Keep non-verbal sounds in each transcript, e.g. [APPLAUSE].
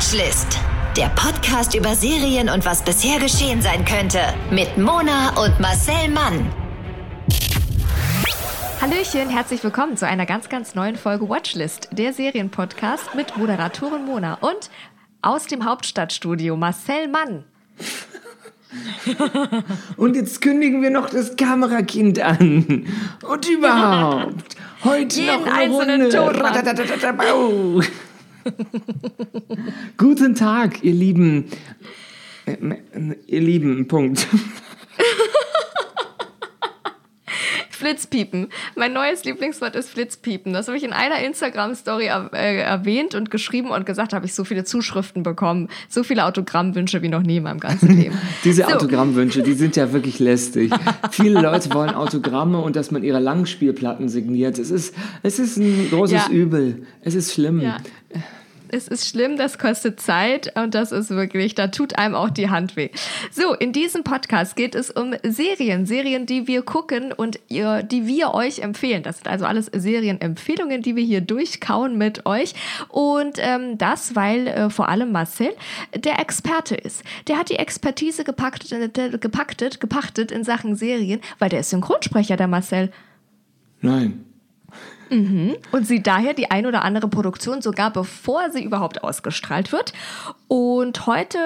Watchlist. Der Podcast über Serien und was bisher geschehen sein könnte. Mit Mona und Marcel Mann. Hallöchen, herzlich willkommen zu einer ganz, ganz neuen Folge Watchlist, der Serienpodcast mit Moderatorin Mona und aus dem Hauptstadtstudio Marcel Mann. [LAUGHS] Und jetzt kündigen wir noch das Kamerakind an. Und überhaupt. [LAUGHS] Heute Jeden noch eine einzelnen Runde. [LAUGHS] Guten Tag, ihr Lieben. Äh, Ihr Lieben, Punkt. [LAUGHS] Flitzpiepen. Mein neues Lieblingswort ist Flitzpiepen. Das habe ich in einer Instagram-Story er äh, erwähnt und geschrieben und gesagt, habe ich so viele Zuschriften bekommen, so viele Autogrammwünsche wie noch nie in meinem ganzen Leben. [LAUGHS] Diese So. Autogrammwünsche, die sind ja wirklich lästig. Viele Leute wollen Autogramme und dass man ihre Langspielplatten signiert. Es ist, es ist ein großes Ja. Übel. Es ist schlimm. Ja. Es ist schlimm, das kostet Zeit und das ist wirklich, da tut einem auch die Hand weh. So, in diesem Podcast geht es um Serien, Serien, die wir gucken und ihr, die wir euch empfehlen. Das sind also alles Serienempfehlungen, die wir hier durchkauen mit euch. Und ähm, das, weil äh, vor allem Marcel der Experte ist. Der hat die Expertise gepackt, äh, gepachtet in Sachen Serien, weil der ist Synchronsprecher, der Marcel. Nein. Und sieht daher die ein oder andere Produktion sogar bevor sie überhaupt ausgestrahlt wird. Und heute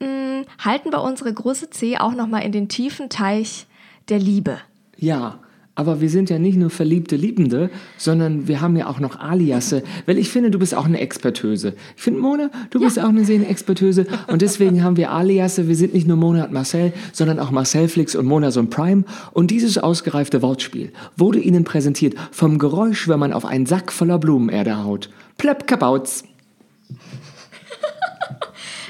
mh, halten wir unsere große C auch noch mal in den tiefen Teich der Liebe. Ja, aber wir sind ja nicht nur verliebte Liebende, sondern wir haben ja auch noch Aliasse, weil ich finde, du bist auch eine Expertöse. Ich finde, Mona, du bist auch eine Serienexpertöse und deswegen haben wir Aliasse. Wir sind nicht nur Mona und Marcel, sondern auch Marcelflix und Mona Son Prime. Und dieses ausgereifte Wortspiel wurde Ihnen präsentiert vom Geräusch, wenn man auf einen Sack voller Blumenerde haut. Plöpp kabautz.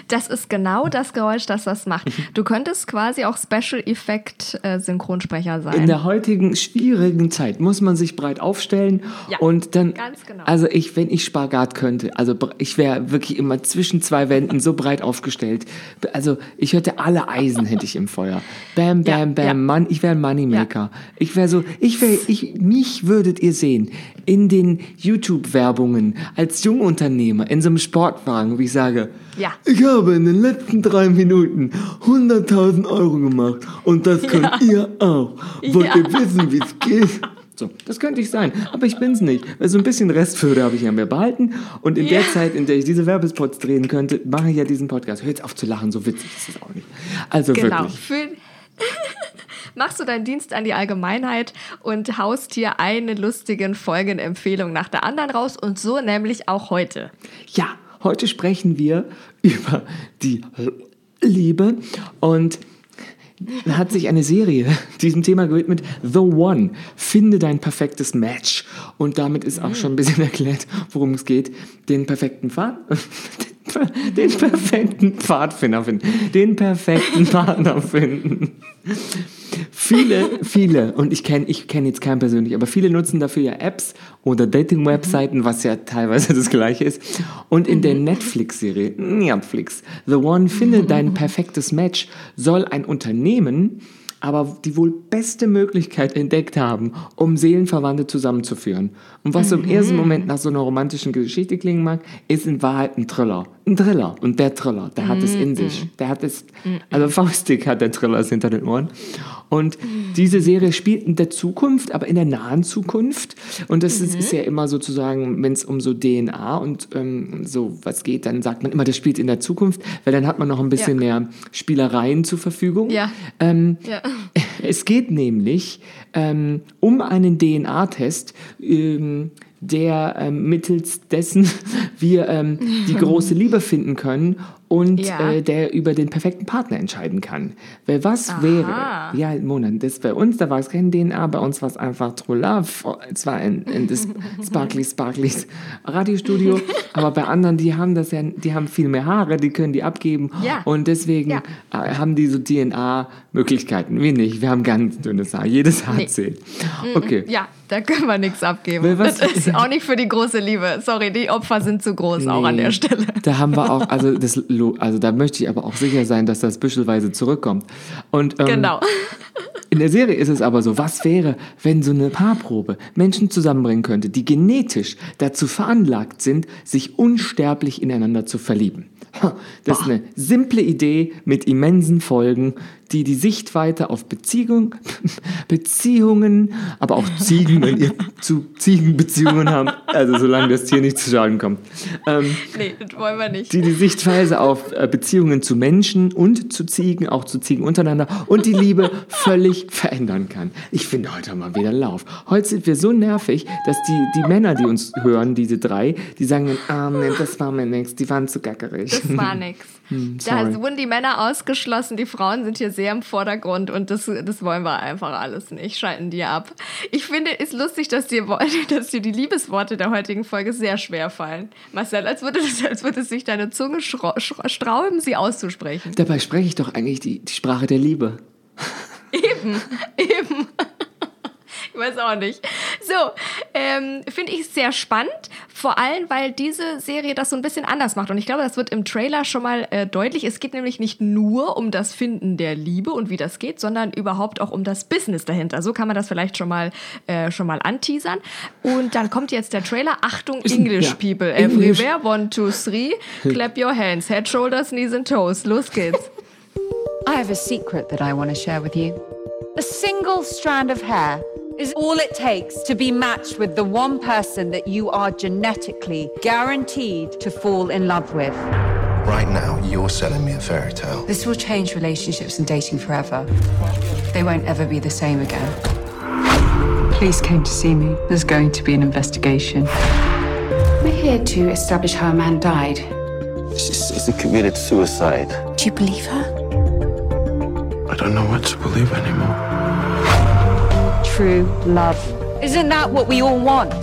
Das ist genau das Geräusch, das das macht. Du könntest quasi auch Special Effect äh, Synchronsprecher In sein. der heutigen schwierigen Zeit muss man sich breit aufstellen Ja, und dann ganz genau. also ich wenn ich Spagat könnte, also ich wäre wirklich immer zwischen zwei Wänden so breit aufgestellt. Also ich hätte alle Eisen hätte ich im Feuer. Bam bam bam, ja. Mann, ich wäre ein Moneymaker. Ich wäre so, ich wäre ich mich würdet ihr sehen in den YouTube Werbungen als Jungunternehmer in so einem Sportwagen, wie ich sage, Ja. ich habe in den letzten drei Minuten 100.000 Euro gemacht und das könnt ihr auch. Wollt Ja. ihr wissen, wie es geht? So, das könnte ich sein, aber ich bin's nicht. Weil so ein bisschen Restfürde habe ich an mir behalten und in Ja. der Zeit, in der ich diese Werbespots drehen könnte, mache ich ja diesen Podcast. Hör jetzt auf zu lachen, so witzig ist es auch nicht. Also Genau. wirklich. Für [LAUGHS] Machst du deinen Dienst an die Allgemeinheit und haust hier eine lustige Folgenempfehlung nach der anderen raus und so nämlich auch heute. Ja, heute sprechen wir [LAUGHS] über die Liebe und hat sich eine Serie [LAUGHS] diesem Thema gewidmet, The One, finde dein perfektes Match. Und damit ist auch schon ein bisschen [LAUGHS] erklärt, worum es geht. Den perfekten Pfad, den perfekten Pfadfinder finden, den perfekten Partner finden. Viele, viele, und ich kenne ich kenn jetzt keinen persönlich, aber viele nutzen dafür ja Apps oder Dating-Webseiten, was ja teilweise das gleiche ist. Und in der Netflix-Serie, Netflix, The One, finde dein perfektes Match, soll ein Unternehmen aber die wohl beste Möglichkeit entdeckt haben, um Seelenverwandte zusammenzuführen. Und was so im ersten Moment nach so einer romantischen Geschichte klingen mag, ist in Wahrheit ein Thriller. Ein Thriller. Und der Thriller, der hat es in sich. Der hat es, also faustig hat der Thriller es hinter den Ohren. Und diese Serie spielt in der Zukunft, aber in der nahen Zukunft. Und das ist, ist ja immer sozusagen, wenn es um so DNA und ähm, so was geht, dann sagt man immer, das spielt in der Zukunft, weil dann hat man noch ein bisschen Ja. mehr Spielereien zur Verfügung. Ja. Ähm, Ja. [LAUGHS] es geht nämlich ähm, um einen DNA-Test, ähm, der ähm, mittels dessen [LAUGHS] wir ähm, die große Liebe finden können und Ja. äh, der über den perfekten Partner entscheiden kann. Weil was Aha. wäre, ja, Mona, das bei uns, da war es kein DNA, bei uns war es einfach True Love, es war ein, ein das [LAUGHS] Sparkly Sparklys Radiostudio, aber bei anderen, die haben das ja, die haben viel mehr Haare, die können die abgeben Ja. und deswegen Ja. äh, haben die so DNA-Möglichkeiten. Wir nicht, wir haben ganz dünnes Haar, jedes Haar Nee. zählt. Okay. Ja, da können wir nichts abgeben. Weil was- das ist [LAUGHS] auch nicht für die große Liebe. Sorry, die Opfer sind zu groß, auch an der Stelle. Da haben wir auch, also, das, [LAUGHS] Lo- also da möchte ich aber auch sicher sein, dass das büschelweise zurückkommt. Und, ähm, Genau. [LAUGHS] In der Serie ist es aber so, was wäre, wenn so eine Paarprobe Menschen zusammenbringen könnte, die genetisch dazu veranlagt sind, sich unsterblich ineinander zu verlieben? Das ist eine simple Idee mit immensen Folgen, die die Sichtweite auf Beziehung, [LAUGHS] Beziehungen, aber auch Ziegen, wenn ihr zu Ziegenbeziehungen habt, also solange das Tier nicht zu Schaden kommt. Ähm, Nee, das wollen wir nicht. die die Sichtweise auf äh, Beziehungen zu Menschen und zu Ziegen, auch zu Ziegen untereinander und die Liebe völlig verändern kann. Ich finde heute mal wieder Lauf. Heute sind wir so nervig, dass die, die Männer, die uns hören, diese drei, die sagen, ah, nee, das war mir nix, die waren zu gackerig. Das war nix. [LAUGHS] da Hm, sorry. wurden die Männer ausgeschlossen, die Frauen sind hier sehr im Vordergrund und das, das wollen wir einfach alles nicht. Schalten die ab. Ich finde es lustig, dass dir, [LAUGHS] dass dir die Liebesworte der heutigen Folge sehr schwer fallen. Marcel, als würde, das, als würde sich deine Zunge strauben, sie auszusprechen. Dabei spreche ich doch eigentlich die, die Sprache der Liebe. Eben, [LAUGHS] eben. Ich weiß auch nicht. So, ähm, finde ich sehr spannend, vor allem, weil diese Serie das so ein bisschen anders macht. Und ich glaube, das wird im Trailer schon mal äh, deutlich. Es geht nämlich nicht nur um das Finden der Liebe und wie das geht, sondern überhaupt auch um das Business dahinter. So kann man das vielleicht schon mal, äh, schon mal anteasern. Und dann kommt jetzt der Trailer. Achtung, English ja, people. English. Everywhere. One, two, three. Clap your hands. Head, shoulders, knees and toes. Los geht's. I have a secret that I want to share with you. A single strand of hair is all it takes to be matched with the one person that you are genetically guaranteed to fall in love with. Right now, you're selling me a fairy tale. This will change relationships and dating forever. They won't ever be the same again. Police came to see me. There's going to be an investigation. We're here to establish how a man died. She's, she's committed suicide. Do you believe her? I don't know what to believe anymore. True love. Isn't that what we all want? We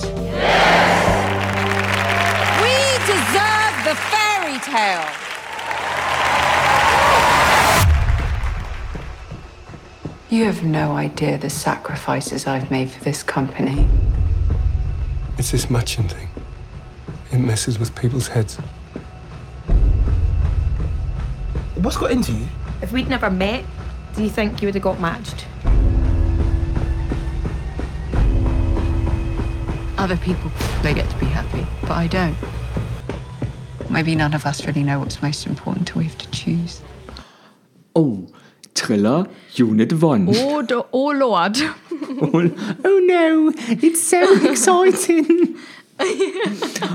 deserve the fairy tale. You have no idea the sacrifices I've made for this company. It's this matching thing. It messes with people's heads. What's got into you? If we'd never met, do you think you would have got matched? Other people, they get to be happy, but I don't. Maybe none of us really know what's most important till we have to choose. Oh, Triller Unit 1. Oh, do, oh Lord. [LAUGHS] Oh, oh no, it's so [LAUGHS] exciting.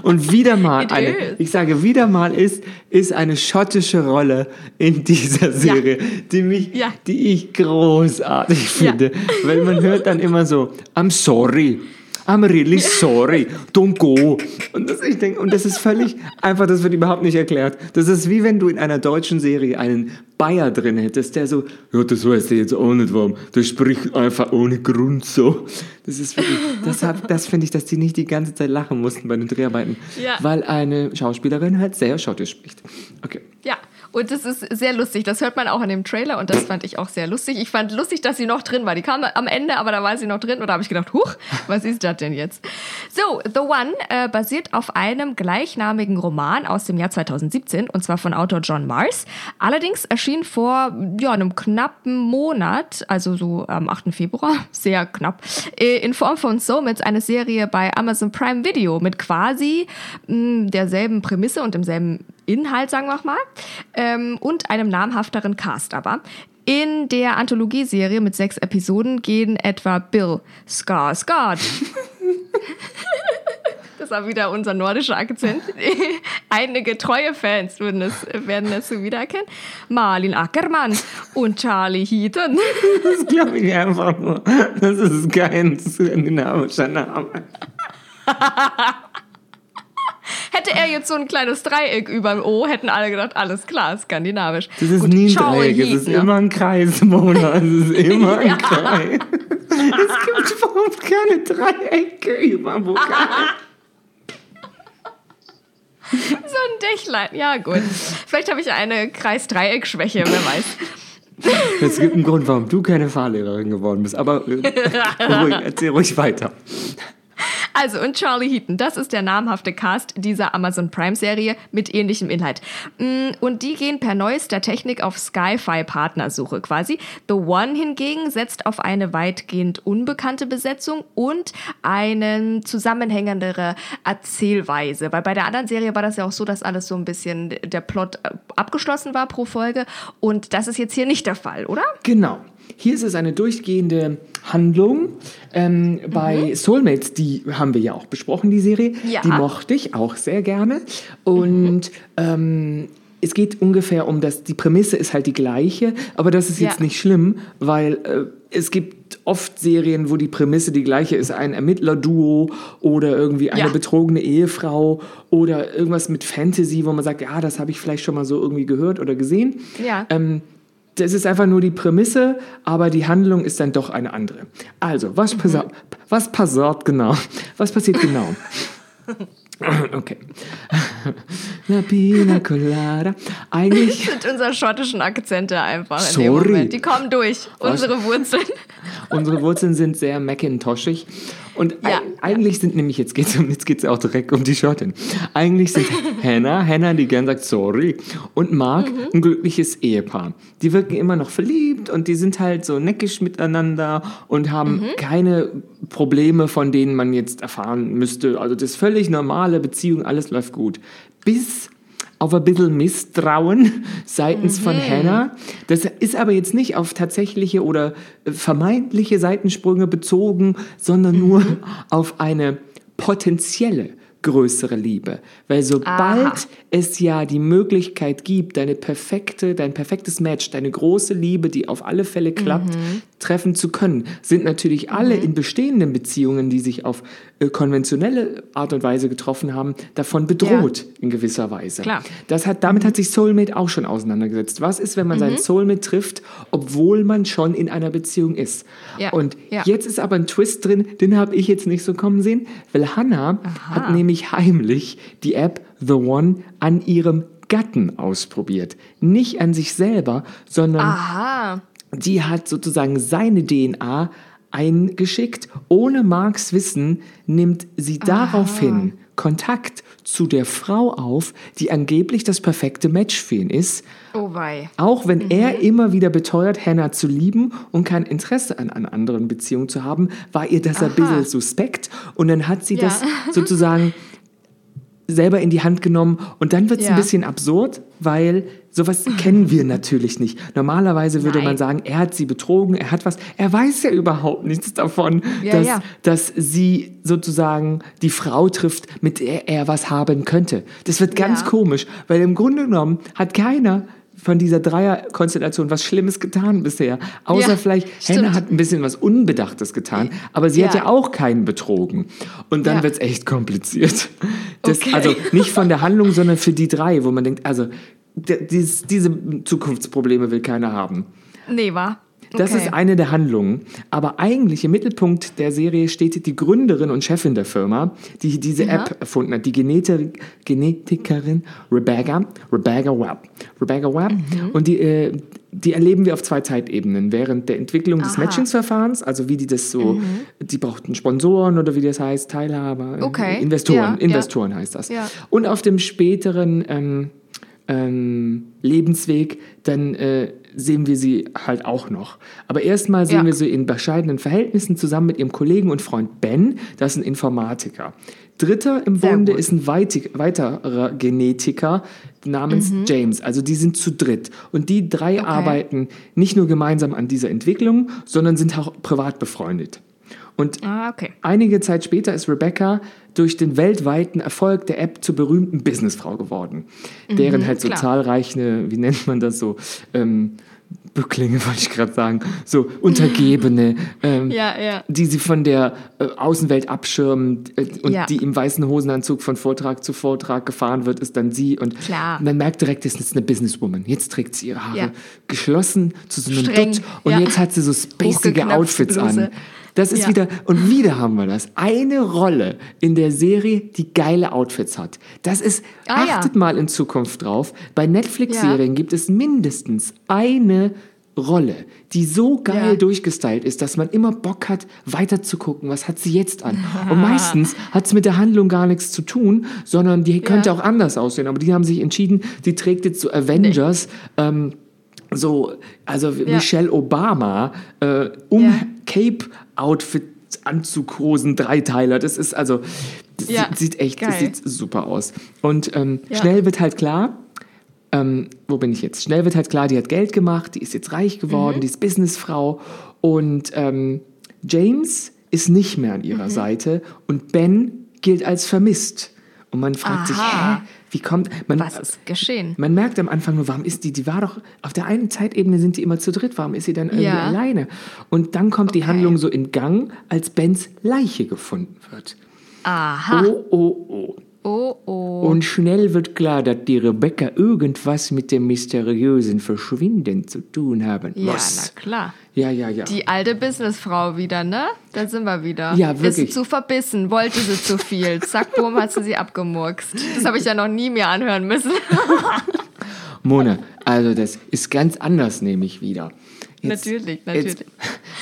Und wieder mal It eine, is. ich sage wieder mal ist, ist eine schottische Rolle in dieser Serie, die mich, Ja. die ich großartig Ja. finde, weil man hört dann immer so, I'm sorry. I'm really sorry. Don't go. Und das, ich denke, und das ist völlig einfach, das wird überhaupt nicht erklärt. Das ist wie wenn du in einer deutschen Serie einen Bayer drin hättest, der so, ja, das weiß ich jetzt auch nicht warum. Der spricht einfach ohne Grund so. Das ist wirklich, deshalb, das finde ich, dass die nicht die ganze Zeit lachen mussten bei den Dreharbeiten. Ja. Weil eine Schauspielerin halt sehr schottisch spricht. Okay. Ja, und das ist sehr lustig. Das hört man auch in dem Trailer und das fand ich auch sehr lustig. Ich fand lustig, dass sie noch drin war. Die kam am Ende, aber da war sie noch drin und da habe ich gedacht, huch, was ist das denn jetzt? So, The One äh, basiert auf einem gleichnamigen Roman aus dem Jahr 2017 und zwar von Autor John Mars. Allerdings erschien vor ja, einem knappen Monat, also so am 8. Februar, [LAUGHS] sehr knapp, äh, in Form von Soulmates eine Serie bei Amazon Prime Video mit quasi mh, derselben Prämisse und demselben Inhalt, sagen wir mal, ähm, und einem namhafteren Cast aber. In der Anthologieserie mit sechs Episoden gehen etwa Bill Skarsgård. [LAUGHS] [LAUGHS] Das war wieder unser nordischer Akzent. [LAUGHS] Einige treue Fans würden es, werden es so wiedererkennen. Marlin Ackermann und Charlie Heaton. [LAUGHS] Das glaube ich einfach nur. Das ist kein skandinavischer Name. [LAUGHS] Hätte er jetzt so ein kleines Dreieck über dem O, hätten alle gedacht, alles klar, skandinavisch. Das ist Gut, nie ein Dreieck, es ist immer ein Kreis, Mona. Es ist immer ein. Kreis. Es gibt überhaupt keine Dreiecke über dem Vokal. [LAUGHS] So ein Dächlein, ja gut. Vielleicht habe ich eine Kreis-Dreieck-Schwäche, wer weiß. Es gibt einen Grund, warum du keine Fahrlehrerin geworden bist. Aber äh, [LAUGHS] ruhig, erzähl ruhig weiter. Also, und Charlie Heaton, das ist der namhafte Cast dieser Amazon Prime-Serie mit ähnlichem Inhalt. Mm, Und die gehen per neuester Technik auf Sci-Fi-Partnersuche quasi. The One hingegen setzt auf eine weitgehend unbekannte Besetzung und eine zusammenhängendere Erzählweise. Weil bei der anderen Serie war das ja auch so, dass alles so ein bisschen der Plot äh, abgeschlossen war pro Folge. Und das ist jetzt hier nicht der Fall, oder? Genau. Hier ist es eine durchgehende Handlung. Ähm, Bei Soulmates, die haben wir ja auch besprochen, die Serie. Ja. Die mochte ich auch sehr gerne. Und ähm, es geht ungefähr um das, die Prämisse ist halt die gleiche, aber das ist jetzt Ja. nicht schlimm, weil äh, es gibt oft Serien, wo die Prämisse die gleiche ist, ein Ermittlerduo oder irgendwie eine Ja. betrogene Ehefrau oder irgendwas mit Fantasy, wo man sagt, ja, das habe ich vielleicht schon mal so irgendwie gehört oder gesehen. Ja. Ähm, das ist einfach nur die Prämisse, aber die Handlung ist dann doch eine andere. Also, was, Mhm. was passiert genau? Was passiert genau? [LAUGHS] Okay. [LAUGHS] La Pina Colada. Eigentlich, [LAUGHS] Mit unseren schottischen Akzente einfach in Sorry. Die kommen durch. Was? Unsere Wurzeln. Unsere Wurzeln sind sehr Macintoshig. Und Ja. eig- eigentlich sind nämlich, jetzt geht es um, jetzt geht's auch direkt um die Schottin. Eigentlich sind Hannah, Hannah, die gern sagt sorry, und Mark Mhm. ein glückliches Ehepaar. Die wirken immer noch verliebt und die sind halt so neckisch miteinander und haben Mhm. keine Probleme, von denen man jetzt erfahren müsste. Also das ist völlig normale Beziehung, alles läuft gut. Bis auf ein bisschen Misstrauen [LAUGHS] seitens von Hannah. Das ist aber jetzt nicht auf tatsächliche oder äh, vermeintliche Seitensprünge bezogen, sondern nur [LAUGHS] auf eine potenzielle größere Liebe. Weil sobald Aha. es ja die Möglichkeit gibt, deine perfekte, dein perfektes Match, deine große Liebe, die auf alle Fälle klappt, Mhm. treffen zu können, sind natürlich alle in bestehenden Beziehungen, die sich auf äh, konventionelle Art und Weise getroffen haben, davon bedroht in gewisser Weise. Klar. Das hat, damit hat sich Soulmate auch schon auseinandergesetzt. Was ist, wenn man Mhm. seinen Soulmate trifft, obwohl man schon in einer Beziehung ist? Ja, Und ja. jetzt ist aber ein Twist drin, den habe ich jetzt nicht so kommen sehen, weil Hannah hat nämlich heimlich die App The One an ihrem Gatten ausprobiert. Nicht an sich selber, sondern Aha. die hat sozusagen seine DNA eingeschickt. Ohne Marks Wissen nimmt sie daraufhin Kontakt zu der Frau auf, die angeblich das perfekte Match für ihn ist. Oh wei. Auch wenn er immer wieder beteuert, Hannah zu lieben und kein Interesse an, an anderen Beziehungen zu haben, war ihr das ein bisschen suspekt. Und dann hat sie Ja. das sozusagen [LAUGHS] selber in die Hand genommen. Und dann wird es Ja. ein bisschen absurd, weil sowas [LAUGHS] kennen wir natürlich nicht. Normalerweise würde man Nein. sagen, er hat sie betrogen, er hat was. Er weiß ja überhaupt nichts davon, Ja, dass, ja. dass sie sozusagen die Frau trifft, mit der er was haben könnte. Das wird ganz komisch, weil im Grunde genommen hat keiner von dieser Dreierkonstellation was Schlimmes getan bisher. Außer Ja, vielleicht, stimmt. Hannah hat ein bisschen was Unbedachtes getan, aber sie hat Ja. ja auch keinen betrogen. Und dann Ja. wird's echt kompliziert. Das, Okay. Also [LAUGHS] nicht von der Handlung, sondern für die drei, wo man denkt, also d- dies, diese Zukunftsprobleme will keiner haben. Nee, war. Das okay. ist eine der Handlungen. Aber eigentlich im Mittelpunkt der Serie steht die Gründerin und Chefin der Firma, die diese App erfunden hat, die Geneti Genetikerin Rebecca, Rebecca Webb. Rebecca Webb. Mhm. Und die, äh, die erleben wir auf zwei Zeitebenen. Während der Entwicklung des Aha. Mhm. Matchingsverfahrens, also wie die das so, die brauchten Sponsoren oder wie das heißt, Teilhaber, Okay. Investoren, Ja, ja. Investoren heißt das. Ja. Und auf dem späteren ähm, ähm, Lebensweg, dann äh, sehen wir sie halt auch noch. Aber erstmal sehen Ja. wir sie in bescheidenen Verhältnissen zusammen mit ihrem Kollegen und Freund Ben, das ist ein Informatiker. Dritter im Sehr Bunde gut. ist ein weiterer Genetiker namens Mhm. James. Also die sind zu dritt. Und die drei arbeiten nicht nur gemeinsam an dieser Entwicklung, sondern sind auch privat befreundet. Und Ah, okay. Einige Zeit später ist Rebecca durch den weltweiten Erfolg der App zur berühmten Businessfrau geworden, deren halt so Mhm, klar. zahlreiche, wie nennt man das so, ähm, Bücklinge [LAUGHS] wollte ich gerade sagen, so Untergebene, ähm, Ja, ja. die sie von der äh, Außenwelt abschirmen äh, und Ja. die im weißen Hosenanzug von Vortrag zu Vortrag gefahren wird, ist dann sie. Und Klar. man merkt direkt, das ist eine Businesswoman. Jetzt trägt sie ihre Haare geschlossen zu so einem Streng, Dutt und jetzt hat sie so spacige Outfits an. Das ist Ja. wieder, und wieder haben wir das. Eine Rolle in der Serie, die geile Outfits hat. Das ist, Ah, ja. achtet mal in Zukunft drauf. Bei Netflix-Serien gibt es mindestens eine Rolle, die so geil Ja. durchgestylt ist, dass man immer Bock hat, weiter zu gucken, was hat sie jetzt an. [LAUGHS] Und meistens hat es mit der Handlung gar nichts zu tun, sondern die könnte auch anders aussehen. Aber die haben sich entschieden, die trägt jetzt so Avengers, ähm, so, also Michelle Obama, äh, um Ja. Cape-Outfit, Anzughosen, Dreiteiler. Das ist also, das Ja. sieht, echt, das sieht super aus. Und ähm, Ja. schnell wird halt klar, ähm, wo bin ich jetzt? Schnell wird halt klar, die hat Geld gemacht, die ist jetzt reich geworden, die ist Businessfrau und ähm, James ist nicht mehr an ihrer Seite und Ben gilt als vermisst. Und man fragt sich, Aha. hä, wie kommt man? Was ist geschehen? Man merkt am Anfang nur, warum ist die? Die war doch auf der einen Zeitebene sind die immer zu dritt. Warum ist sie dann irgendwie Ja. alleine? Und dann kommt die Okay. Handlung so in Gang, als Bens Leiche gefunden wird. Aha. Oh, oh, oh. Oh, oh. Und schnell wird klar, dass die Rebecca irgendwas mit dem mysteriösen Verschwinden zu tun haben ja, muss. na klar. Ja, ja, ja. Die alte Businessfrau wieder, ne? Da sind wir wieder. Ja, wirklich. Ist zu verbissen, wollte sie zu viel. Zack, boom, hat sie sie abgemurkst. Das habe ich ja noch nie mir anhören müssen. [LAUGHS] Mona, also das ist ganz anders, nehme ich wieder. Natürlich, natürlich. Jetzt,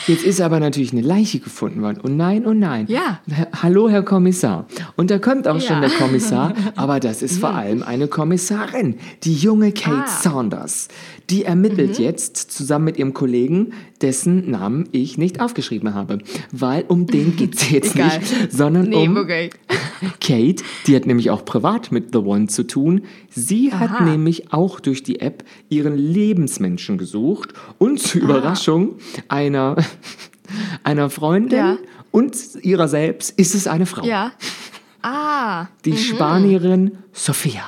jetzt ist aber natürlich eine Leiche gefunden worden. Und nein, und nein. Ja. Hallo, Herr Kommissar. Und da kommt auch schon Ja. Mhm. der Kommissar, [LAUGHS] aber das ist vor allem eine Kommissarin, die junge Kate Ah. Saunders. Die ermittelt Mhm. jetzt zusammen mit ihrem Kollegen, dessen Namen ich nicht aufgeschrieben habe. Weil um den geht es [LAUGHS] jetzt Egal. nicht, sondern Nee, um wirklich. [LAUGHS] Kate, die hat nämlich auch privat mit The One zu tun. Sie hat Aha. nämlich auch durch die App ihren Lebensmenschen gesucht und zur Überraschung einer, einer Freundin Ja. und ihrer selbst ist es eine Frau. Ja. Ah. Die Spanierin Sophia.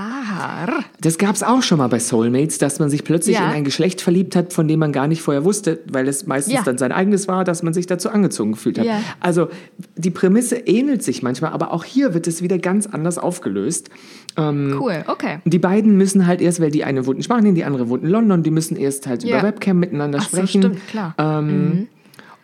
Ah. Das gab es auch schon mal bei Soulmates, dass man sich plötzlich Ja. in ein Geschlecht verliebt hat, von dem man gar nicht vorher wusste, weil es meistens Ja. dann sein eigenes war, dass man sich dazu angezogen gefühlt hat. Ja. Also die Prämisse ähnelt sich manchmal, aber auch hier wird es wieder ganz anders aufgelöst. Cool, okay. Die beiden müssen halt erst, weil die eine wohnt in Spanien, die andere wohnt in London, die müssen erst halt über Webcam miteinander Ach so, sprechen. stimmt, klar. Ähm,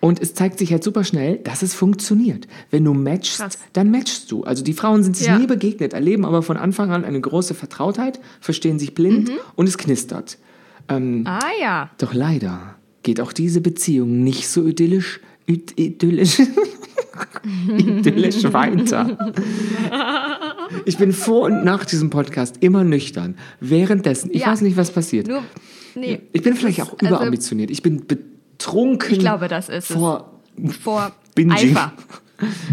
Und es zeigt sich halt super schnell, dass es funktioniert. Wenn du matchst, Krass. dann matchst du. Also die Frauen sind sich Ja. nie begegnet, erleben aber von Anfang an eine große Vertrautheit, verstehen sich blind Mhm. und es knistert. Ah ja. Doch leider geht auch diese Beziehung nicht so idyllisch, id idyllisch, [LAUGHS] idyllisch weiter. Ich bin vor und nach diesem Podcast immer nüchtern. Währenddessen, ich Ja. weiß nicht, was passiert. Nur, nee. Ich bin vielleicht auch Also- überambitioniert. Ich bin betrunken. Ich glaube, das ist es. vor Vor Binging. Eifer. [LAUGHS]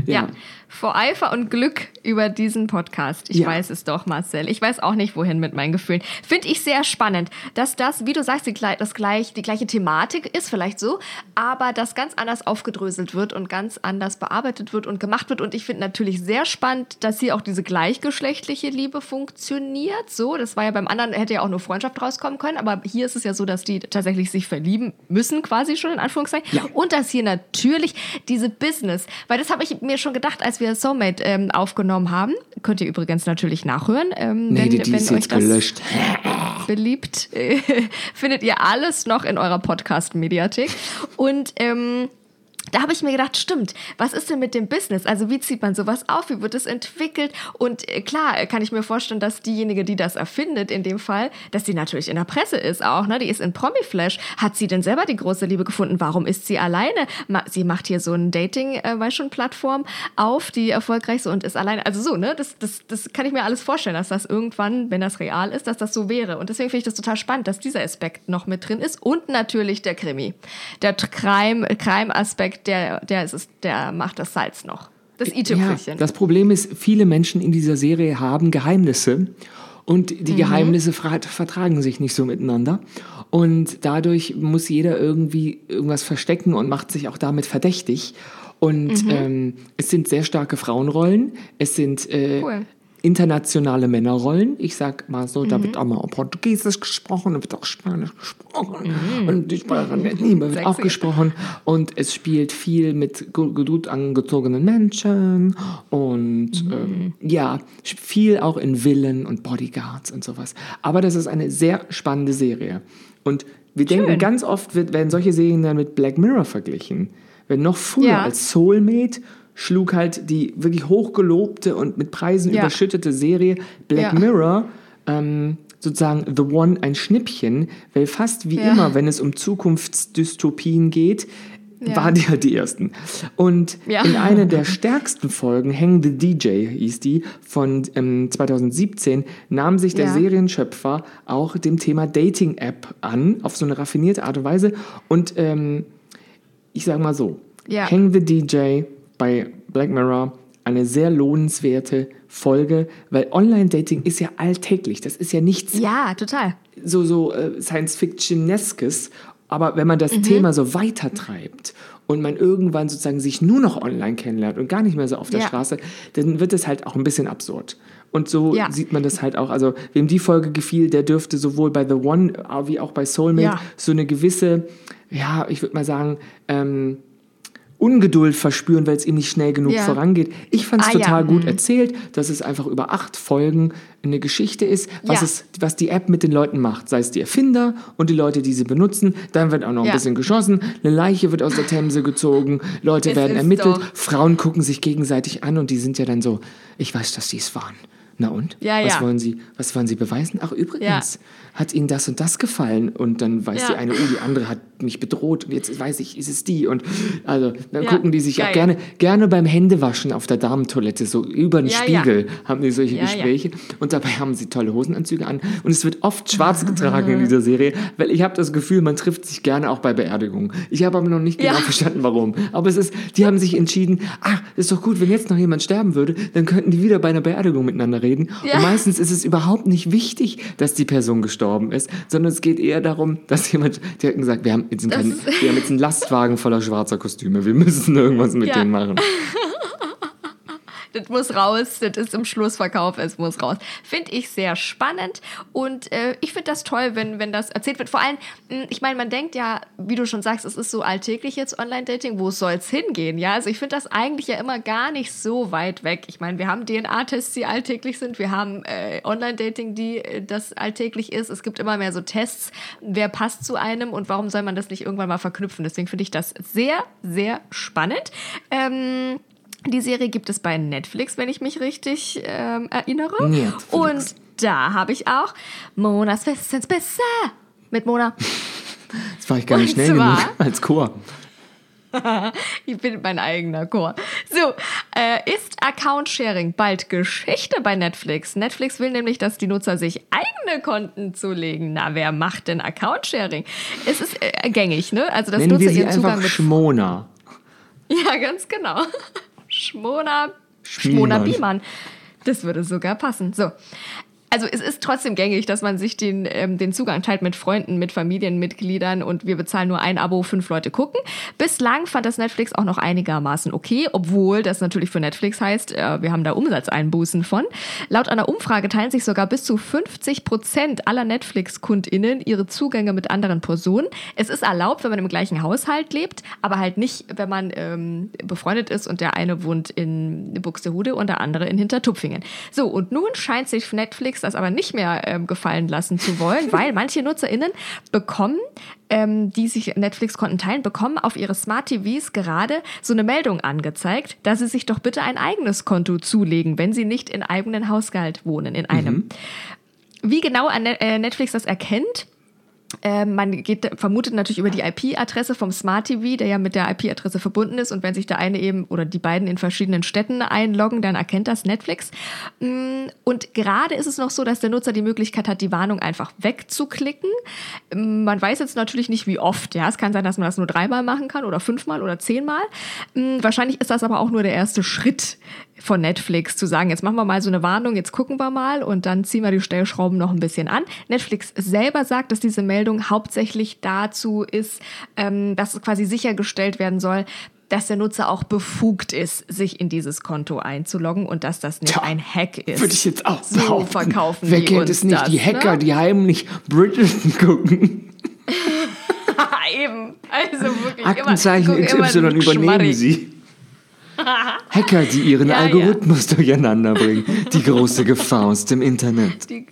Ja. Ja. Vor Eifer und Glück über diesen Podcast. Ich Ja. weiß es doch, Marcel. Ich weiß auch nicht, wohin mit meinen Gefühlen. Finde ich sehr spannend, dass das, wie du sagst, die, das gleich, die gleiche Thematik ist, vielleicht so, aber das ganz anders aufgedröselt wird und ganz anders bearbeitet wird und gemacht wird. Und ich finde natürlich sehr spannend, dass hier auch diese gleichgeschlechtliche Liebe funktioniert. So, das war ja beim anderen, hätte ja auch nur Freundschaft rauskommen können, aber hier ist es ja so, dass die tatsächlich sich verlieben müssen, quasi schon in Anführungszeichen. Ja. Und dass hier natürlich diese Business, weil das habe ich mir schon gedacht, als wir Soulmate ähm, aufgenommen haben. Könnt ihr übrigens natürlich nachhören. Ähm, Nee, wenn, die, die wenn ist euch jetzt gelöscht. [LAUGHS] beliebt, äh, [LAUGHS] findet ihr alles noch in eurer Podcast-Mediathek. Und ähm, da habe ich mir gedacht, stimmt, was ist denn mit dem Business? Also wie zieht man sowas auf? Wie wird es entwickelt? Und äh, klar kann ich mir vorstellen, dass diejenige, die das erfindet, in dem Fall, dass sie natürlich in der Presse ist auch, ne? Die ist in Promiflash. Hat sie denn selber die große Liebe gefunden? Warum ist sie alleine? Sie macht hier so ein Dating, äh, weiß schon, Plattform auf, die erfolgreich ist und ist alleine. Also so, ne? Das, das, das kann ich mir alles vorstellen, dass das irgendwann, wenn das real ist, dass das so wäre. Und deswegen finde ich das total spannend, dass dieser Aspekt noch mit drin ist. Und natürlich der Krimi. Der Crime- Der, der, ist, es- der macht das Salz noch. Das Ja, i-Tüpfelchen. das Problem ist, viele Menschen in dieser Serie haben Geheimnisse und Mhm. die Geheimnisse fra- vertragen sich nicht so miteinander und dadurch muss jeder irgendwie irgendwas verstecken und macht sich auch damit verdächtig. Und Mhm. ähm, es sind sehr starke Frauenrollen, es sind äh, Cool. Internationale Männerrollen. Ich sag mal so, Mhm. da wird auch mal Portugiesisch gesprochen, da wird auch Spanisch gesprochen und die Sprache der Liebe wird auch Mhm. Gesprochen und es spielt viel mit gu- gut angezogenen Menschen und Mhm. ähm, ja, viel auch in Villen und Bodyguards und sowas. Aber das ist eine sehr spannende Serie und wir denken ganz oft wird, werden solche Serien dann mit Black Mirror verglichen. Wenn noch früher Ja. als Soulmate schlug halt die wirklich hochgelobte und mit Preisen Ja. überschüttete Serie Black Ja. Mirror ähm, sozusagen The One ein Schnippchen, weil fast wie Ja. immer, wenn es um Zukunftsdystopien geht, Ja. waren die halt die ersten. Und Ja. in einer der [LAUGHS] stärksten Folgen, Hang the DJ hieß die, von ähm, 2017, nahm sich der Ja. Serienschöpfer auch dem Thema Dating-App an, auf so eine raffinierte Art und Weise. Und ähm, ich sage mal so. Hang the DJ bei Black Mirror, eine sehr lohnenswerte Folge, weil Online-Dating ist ja alltäglich. Das ist ja nichts Ja, total. so, so äh, Science-Fictioneskes. Aber wenn man das Mhm. Thema so weitertreibt und man irgendwann sozusagen sich nur noch online kennenlernt und gar nicht mehr so auf der Ja. Straße, dann wird es halt auch ein bisschen absurd. Und so Ja. sieht man das halt auch. Also, wem die Folge gefiel, der dürfte sowohl bei The One äh, wie auch bei Soulmate Ja. so eine gewisse, ja, ich würde mal sagen, ähm, Ungeduld verspüren, weil es ihm nicht schnell genug Ja. vorangeht. Ich fand es Ah, ja, total gut mhm. erzählt, dass es einfach über acht Folgen eine Geschichte ist, was, Ja. es, was die App mit den Leuten macht. Sei es die Erfinder und die Leute, die sie benutzen. Dann wird auch noch ein Ja. bisschen geschossen. Eine Leiche wird aus der Themse gezogen. Leute Es werden ermittelt. doch- Frauen gucken sich gegenseitig an und die sind ja dann so, ich weiß, dass sie es waren. Na und? Ja, was, ja. Wollen sie, was wollen Sie beweisen? Ach, übrigens, Ja. hat Ihnen das und das gefallen? Und dann weiß die eine, oh, die andere hat mich bedroht und jetzt weiß ich, ist es die. Und also, dann gucken die sich auch geil. gerne, gerne beim Händewaschen auf der Damentoilette, so über den. Spiegel, haben die solche. Gespräche. Und dabei haben sie tolle Hosenanzüge an. Und es wird oft schwarz [LAUGHS] getragen in dieser Serie, weil ich habe das Gefühl, man trifft sich gerne auch bei Beerdigungen. Ich habe aber noch nicht genau verstanden, warum. Aber es ist, die haben sich entschieden, ach, ist doch gut, wenn jetzt noch jemand sterben würde, dann könnten die wieder bei einer Beerdigung miteinander reden. Ja. Und meistens ist es überhaupt nicht wichtig, dass die Person gestorben ist, sondern es geht eher darum, dass jemand, die hat gesagt, wir haben jetzt einen, wir haben jetzt einen Lastwagen voller schwarzer Kostüme, wir müssen irgendwas mit Ja. denen machen. [LAUGHS] Das muss raus, das ist im Schlussverkauf, es muss raus. Finde ich sehr spannend und äh, ich finde das toll, wenn, wenn das erzählt wird. Vor allem, mh, ich meine, man denkt ja, wie du schon sagst, es ist so alltäglich jetzt Online-Dating, wo soll es hingehen? Ja, also ich finde das eigentlich ja immer gar nicht so weit weg. Ich meine, wir haben DNA-Tests, die alltäglich sind, wir haben äh, Online-Dating, die äh, das alltäglich ist. Es gibt immer mehr so Tests, wer passt zu einem und warum soll man das nicht irgendwann mal verknüpfen? Deswegen finde ich das sehr, sehr spannend. Ähm, die Serie gibt es bei Netflix, wenn ich mich richtig ähm, erinnere. Netflix. Und da habe ich auch Monas Westens besser mit Mona. Das war ich gar nicht Und schnell genug als Chor. [LAUGHS] ich bin mein eigener Chor. So, äh, ist Account-Sharing bald Geschichte bei Netflix? Netflix will nämlich, dass die Nutzer sich eigene Konten zulegen. Na, wer macht denn Account-Sharing? Es ist äh, gängig, ne? Also, dass Nennen Nutzer wir sie ihren Zugang einfach mit Schmona. Ja, ganz genau. Schmona. Schmona Biemann. Das würde sogar passen. So. Also es ist trotzdem gängig, dass man sich den, ähm, den Zugang teilt mit Freunden, mit Familienmitgliedern und wir bezahlen nur ein Abo, fünf Leute gucken. Bislang fand das Netflix auch noch einigermaßen okay, obwohl das natürlich für Netflix heißt, äh, wir haben da Umsatzeinbußen von. Laut einer Umfrage teilen sich sogar bis zu 50 Prozent aller Netflix-KundInnen ihre Zugänge mit anderen Personen. Es ist erlaubt, wenn man im gleichen Haushalt lebt, aber halt nicht, wenn man ähm, befreundet ist und der eine wohnt in Buxtehude und der andere in Hintertupfingen. So, und nun scheint sich Netflix das aber nicht mehr ähm, gefallen lassen zu wollen, [LAUGHS] weil manche NutzerInnen bekommen, ähm, die sich Netflix-Konten teilen, bekommen auf ihre Smart TVs gerade so eine Meldung angezeigt, dass sie sich doch bitte ein eigenes Konto zulegen, wenn sie nicht in eigenen Haushalt wohnen, in einem. Wie genau äh, Netflix das erkennt, äh, man geht, vermutet natürlich über die IP-Adresse vom Smart TV, der ja mit der IP-Adresse verbunden ist. Und wenn sich der eine eben oder die beiden in verschiedenen Städten einloggen, dann erkennt das Netflix. Mm, Und gerade ist es noch so, dass der Nutzer die Möglichkeit hat, die Warnung einfach wegzuklicken. Mm, Man weiß jetzt natürlich nicht, wie oft. Ja, es kann sein, dass man das nur dreimal machen kann oder fünfmal oder zehnmal. Mm, Wahrscheinlich ist das aber auch nur der erste Schritt von Netflix zu sagen, jetzt machen wir mal so eine Warnung, jetzt gucken wir mal und dann ziehen wir die Stellschrauben noch ein bisschen an. Netflix selber sagt, dass diese Meldung hauptsächlich dazu ist, ähm, dass es quasi sichergestellt werden soll, dass der Nutzer auch befugt ist, sich in dieses Konto einzuloggen und dass das nicht Tja, ein Hack ist. Würde ich jetzt auch so behaupten. verkaufen Wer die kennt es nicht? das, die Hacker, ne? die heimlich Bridgerton [LAUGHS] gucken. [LAUGHS] Eben, also wirklich Aktenzeichen immer, XY immer übernehmen sie. [LAUGHS] Hacker, die ihren Ja, ja. Algorithmus durcheinander bringen. Die große Gefahr aus dem Internet. Die,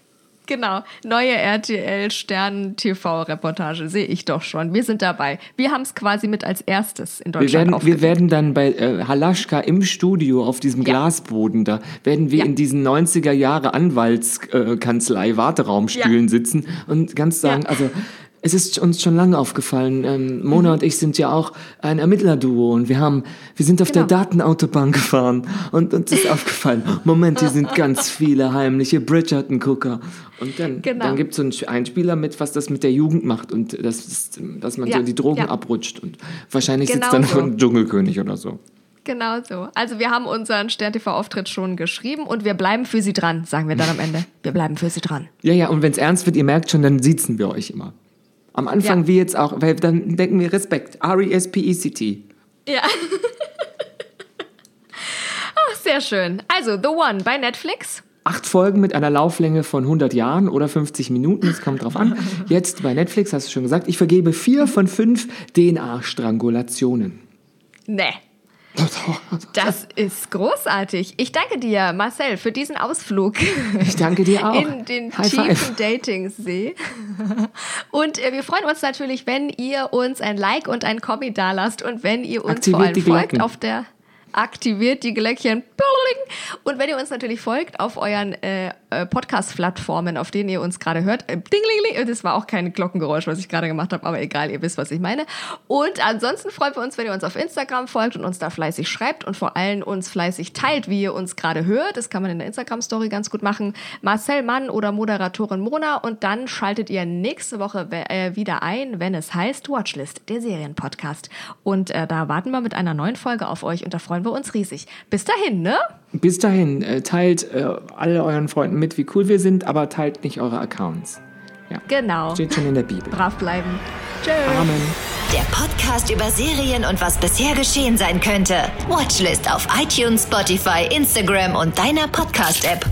Genau, neue RTL Stern TV-Reportage sehe ich doch schon. Wir sind dabei. Wir haben es quasi mit als erstes in Deutschland Wir werden, wir werden dann bei äh, Halaschka im Studio auf diesem Ja. Glasboden da, werden wir Ja. in diesen 90er Jahre Anwaltskanzlei Warteraumstühlen Ja. sitzen und ganz sagen, Ja. also es ist uns schon lange aufgefallen, ähm, Mona Mhm. und ich sind ja auch ein Ermittlerduo und wir haben, wir sind auf Genau. der Datenautobahn gefahren und uns ist aufgefallen, Moment, hier sind ganz viele heimliche Bridgerton-Gucker. Und dann, Genau. dann gibt es so einen Einspieler mit, was das mit der Jugend macht und das ist, dass man Ja, so die Drogen ja. abrutscht und wahrscheinlich Genau sitzt dann so. ein Dschungelkönig oder so. Genau so. Also wir haben unseren Stern-TV-Auftritt schon geschrieben und wir bleiben für Sie dran, sagen wir dann am Ende. Wir bleiben für Sie dran. Ja, ja, und wenn es ernst wird, ihr merkt schon, dann siezen wir euch immer. Am Anfang Ja. wie jetzt auch, weil dann denken wir Respekt. E R-E-S-P-E-C-T. Ja. [LAUGHS] Ach, sehr schön. Also, The One bei Netflix. Acht Folgen mit einer Lauflänge von 100 Jahren oder 50 Minuten, es kommt drauf an. [LAUGHS] Jetzt bei Netflix, hast du schon gesagt, ich vergebe vier von fünf DNA-Strangulationen. Nee. Das ist großartig. Ich danke dir, Marcel, für diesen Ausflug Ich danke dir auch. in den High tiefen. Datingsee. Und äh, wir freuen uns natürlich, wenn ihr uns ein Like und ein Kommi dalasst und wenn ihr uns Aktiviert vor allem folgt auf der aktiviert die Glöckchen. Und wenn ihr uns natürlich folgt auf euren äh, äh, Podcast-Plattformen, auf denen ihr uns gerade hört, äh, dingling, das war auch kein Glockengeräusch, was ich gerade gemacht habe, aber egal, ihr wisst, was ich meine. Und ansonsten freuen wir uns, wenn ihr uns auf Instagram folgt und uns da fleißig schreibt und vor allem uns fleißig teilt, wie ihr uns gerade hört. Das kann man in der Instagram-Story ganz gut machen. Marcel Mann oder Moderatorin Mona und dann schaltet ihr nächste Woche äh, wieder ein, wenn es heißt Watchlist, der Serienpodcast. Und äh, da warten wir mit einer neuen Folge auf euch und da freuen wir uns riesig. Bis dahin, ne? Bis dahin, äh, teilt äh, alle euren Freunden mit, wie cool wir sind, aber teilt nicht eure Accounts. Ja. Genau. Steht schon in der Bibel. Brav bleiben. Tschö. Amen. Der Podcast über Serien und was bisher geschehen sein könnte. Watchlist auf iTunes, Spotify, Instagram und deiner Podcast-App.